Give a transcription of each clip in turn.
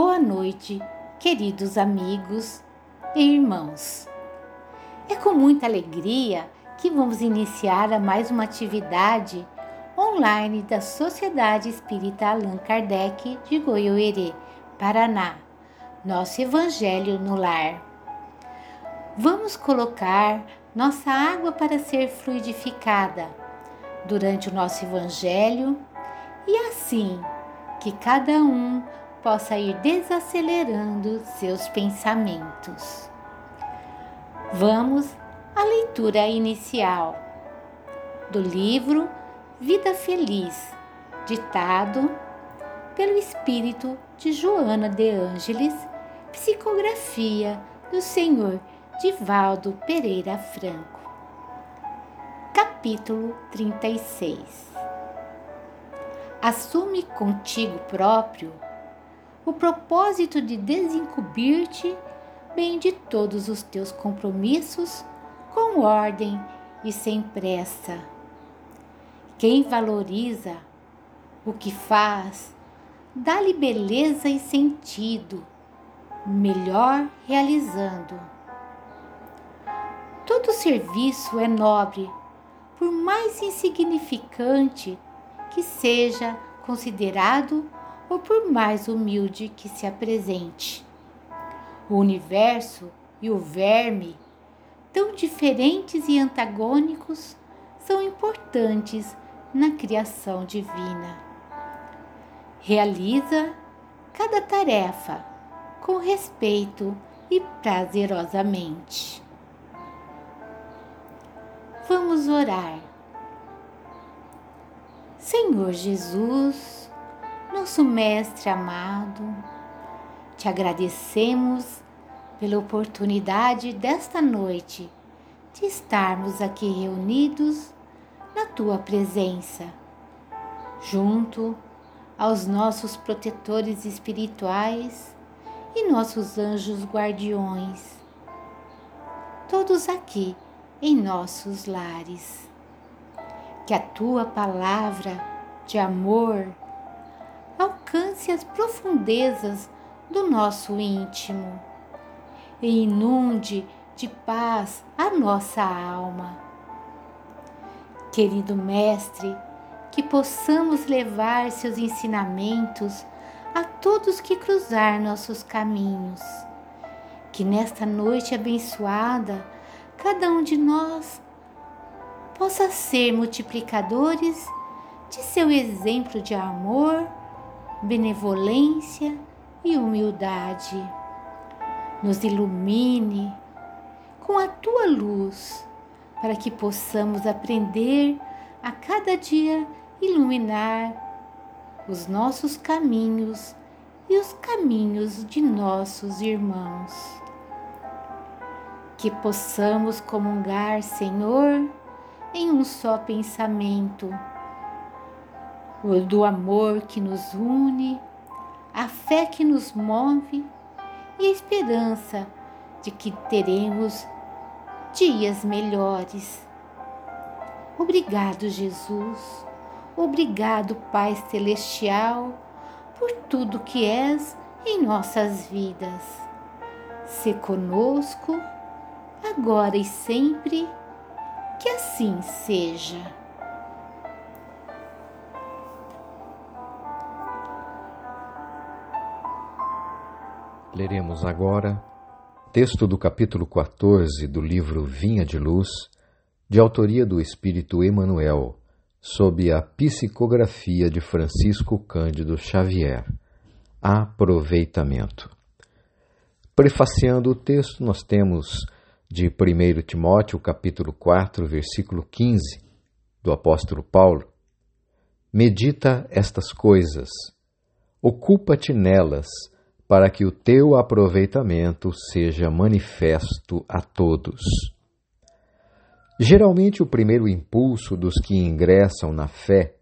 Boa noite, queridos amigos e irmãos. É com muita alegria que vamos iniciar a mais uma atividade online da Sociedade Espírita Allan Kardec de Goiôerê, Paraná. Nosso Evangelho no Lar. Vamos colocar nossa água para ser fluidificada durante o nosso Evangelho e assim que cada um possa ir desacelerando seus pensamentos. Vamos à leitura inicial do livro Vida Feliz, ditado pelo espírito de Joana de Ângeles, psicografia do senhor Divaldo Pereira Franco. Capítulo 36 Assume contigo próprio o propósito de desincumbir-te bem de todos os teus compromissos com ordem e sem pressa. Quem valoriza o que faz, dá-lhe beleza e sentido, melhor realizando. Todo serviço é nobre, por mais insignificante que seja considerado ou por mais humilde que se apresente. O universo e o verme, tão diferentes e antagônicos, são importantes na criação divina. Realiza cada tarefa com respeito e prazerosamente. Vamos orar. Senhor Jesus, nosso Mestre amado, te agradecemos pela oportunidade desta noite de estarmos aqui reunidos na tua presença, junto aos nossos protetores espirituais e nossos anjos guardiões, todos aqui em nossos lares. Que a tua palavra de amor, alcance as profundezas do nosso íntimo e inunde de paz a nossa alma. Querido Mestre, que possamos levar seus ensinamentos a todos que cruzar nossos caminhos. Que nesta noite abençoada, cada um de nós possa ser multiplicadores de seu exemplo de amor benevolência e humildade. Nos ilumine com a tua luz, para que possamos aprender a cada dia iluminar os nossos caminhos e os caminhos de nossos irmãos. Que possamos comungar, Senhor, em um só pensamento do amor que nos une, a fé que nos move e a esperança de que teremos dias melhores. Obrigado, Jesus. Obrigado, Pai Celestial, por tudo que és em nossas vidas. Se conosco, agora e sempre, que assim seja. Leremos agora texto do capítulo 14 do livro Vinha de Luz, de autoria do Espírito Emanuel, sob a psicografia de Francisco Cândido Xavier. Aproveitamento. Prefaciando o texto, nós temos de 1 Timóteo, capítulo 4, versículo 15, do apóstolo Paulo: Medita estas coisas, ocupa-te nelas, para que o teu aproveitamento seja manifesto a todos. Geralmente, o primeiro impulso dos que ingressam na fé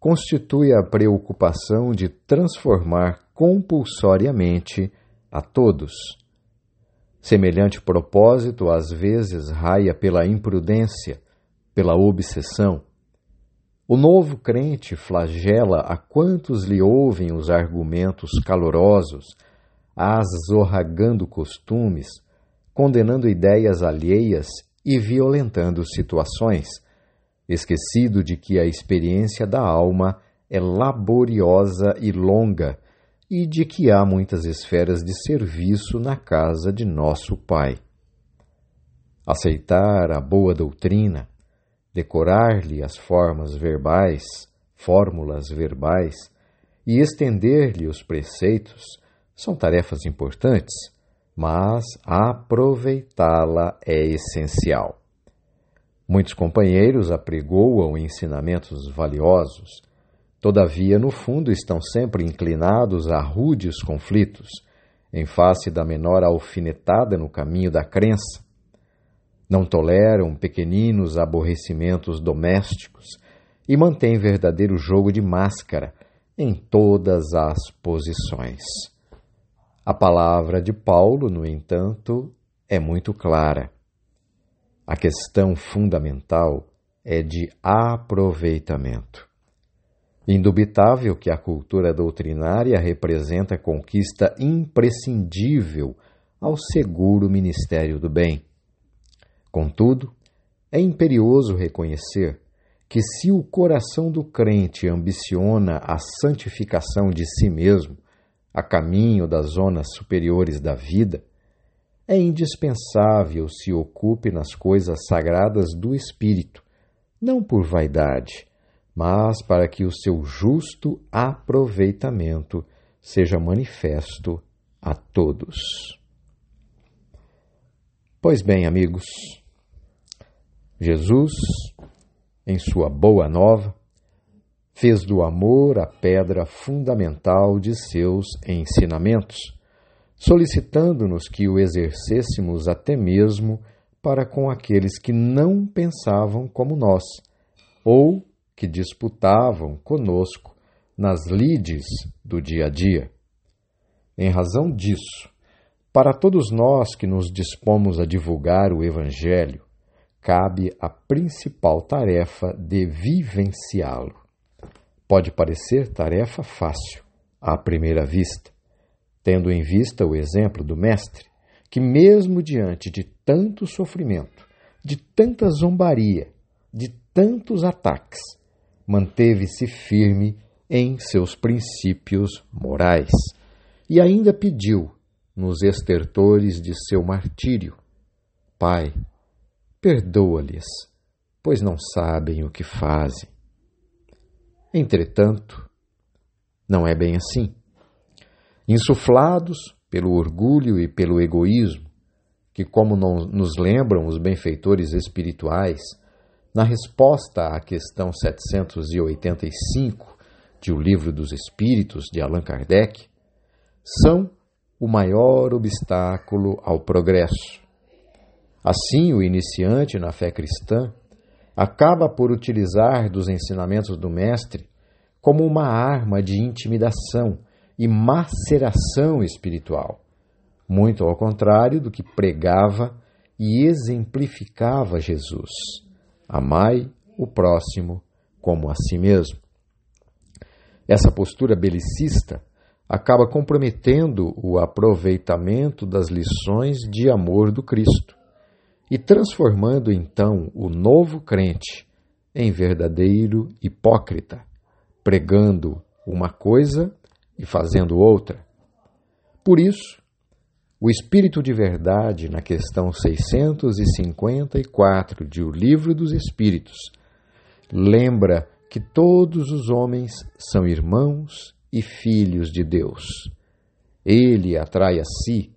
constitui a preocupação de transformar compulsoriamente a todos. Semelhante propósito às vezes raia pela imprudência, pela obsessão. O novo crente flagela a quantos lhe ouvem os argumentos calorosos, azorragando costumes, condenando ideias alheias e violentando situações, esquecido de que a experiência da alma é laboriosa e longa e de que há muitas esferas de serviço na casa de nosso Pai. Aceitar a boa doutrina, decorar-lhe as formas verbais, fórmulas verbais e estender-lhe os preceitos são tarefas importantes, mas aproveitá-la é essencial. Muitos companheiros apregoam ensinamentos valiosos, todavia, no fundo, estão sempre inclinados a rudes conflitos, em face da menor alfinetada no caminho da crença, não toleram pequeninos aborrecimentos domésticos e mantêm verdadeiro jogo de máscara em todas as posições. A palavra de Paulo, no entanto, é muito clara. A questão fundamental é de aproveitamento. Indubitável que a cultura doutrinária representa conquista imprescindível ao seguro ministério do bem. Contudo, é imperioso reconhecer que, se o coração do crente ambiciona a santificação de si mesmo, a caminho das zonas superiores da vida, é indispensável se ocupe nas coisas sagradas do espírito, não por vaidade, mas para que o seu justo aproveitamento seja manifesto a todos. Pois bem, amigos, Jesus, em sua boa nova, fez do amor a pedra fundamental de seus ensinamentos, solicitando-nos que o exercêssemos até mesmo para com aqueles que não pensavam como nós, ou que disputavam conosco nas lides do dia a dia. Em razão disso, para todos nós que nos dispomos a divulgar o Evangelho, cabe a principal tarefa de vivenciá-lo. Pode parecer tarefa fácil, à primeira vista, tendo em vista o exemplo do Mestre, que, mesmo diante de tanto sofrimento, de tanta zombaria, de tantos ataques, manteve-se firme em seus princípios morais e ainda pediu, nos estertores de seu martírio: Pai, perdoa-lhes, pois não sabem o que fazem. Entretanto, não é bem assim. Insuflados pelo orgulho e pelo egoísmo, que, como nos lembram os benfeitores espirituais, na resposta à questão 785 de O Livro dos Espíritos de Allan Kardec, são o maior obstáculo ao progresso. Assim, o iniciante na fé cristã acaba por utilizar dos ensinamentos do Mestre como uma arma de intimidação e maceração espiritual, muito ao contrário do que pregava e exemplificava Jesus. Amai o próximo como a si mesmo. Essa postura belicista acaba comprometendo o aproveitamento das lições de amor do Cristo e transformando então o novo crente em verdadeiro hipócrita, pregando uma coisa e fazendo outra. Por isso, o Espírito de Verdade, na questão 654 de O Livro dos Espíritos, lembra que todos os homens são irmãos e filhos de Deus. Ele atrai a si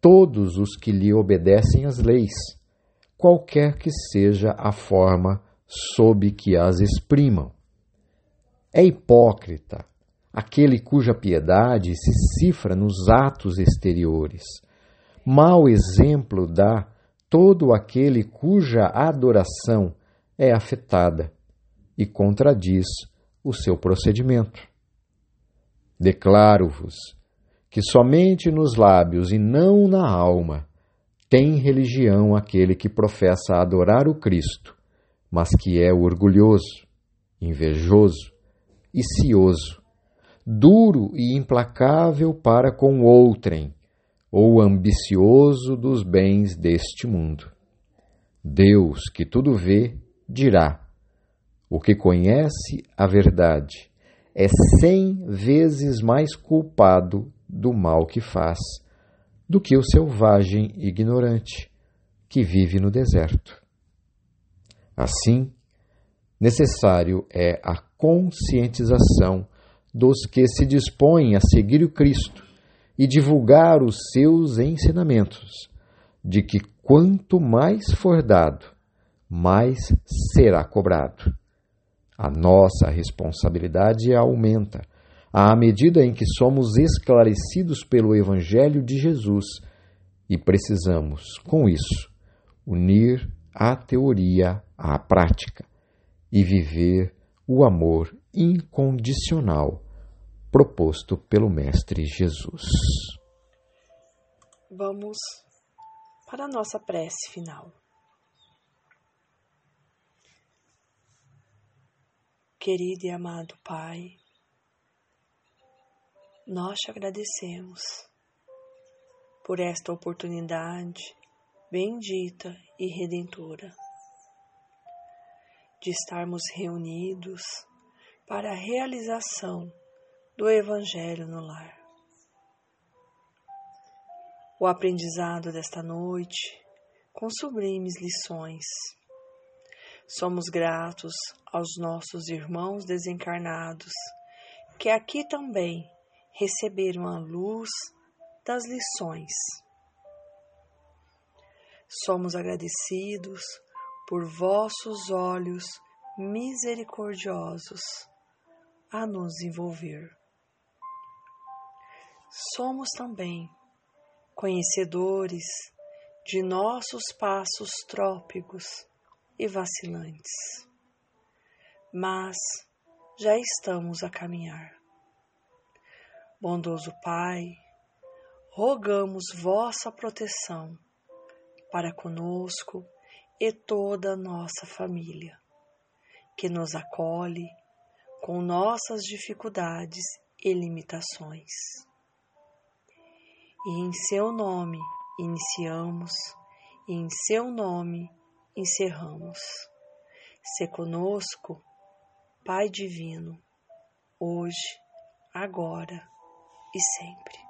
todos os que lhe obedecem às leis qualquer que seja a forma sob que as exprimam. É hipócrita aquele cuja piedade se cifra nos atos exteriores. Mau exemplo dá todo aquele cuja adoração é afetada e contradiz o seu procedimento. Declaro-vos que somente nos lábios e não na alma tem religião aquele que professa adorar o Cristo, mas que é orgulhoso, invejoso e cioso, duro e implacável para com outrem, ou ambicioso dos bens deste mundo. Deus, que tudo vê, dirá: o que conhece a verdade é cem vezes mais culpado do mal que faz do que o selvagem ignorante que vive no deserto. Assim, necessário é a conscientização dos que se dispõem a seguir o Cristo e divulgar os seus ensinamentos, de que quanto mais for dado, mais será cobrado. A nossa responsabilidade aumenta à medida em que somos esclarecidos pelo Evangelho de Jesus e precisamos, com isso, unir a teoria à prática e viver o amor incondicional proposto pelo Mestre Jesus. Vamos para a nossa prece final. Querido e amado Pai, nós te agradecemos por esta oportunidade bendita e redentora de estarmos reunidos para a realização do Evangelho no lar. O aprendizado desta noite com sublimes lições. Somos gratos aos nossos irmãos desencarnados que aqui também receberam a luz das lições. Somos agradecidos por vossos olhos misericordiosos a nos envolver. Somos também conhecedores de nossos passos trópicos e vacilantes, mas já estamos a caminhar. Bondoso Pai, rogamos vossa proteção para conosco e toda a nossa família, que nos acolhe com nossas dificuldades e limitações. E em seu nome iniciamos, e em seu nome encerramos. Se conosco, Pai Divino, hoje, agora e sempre.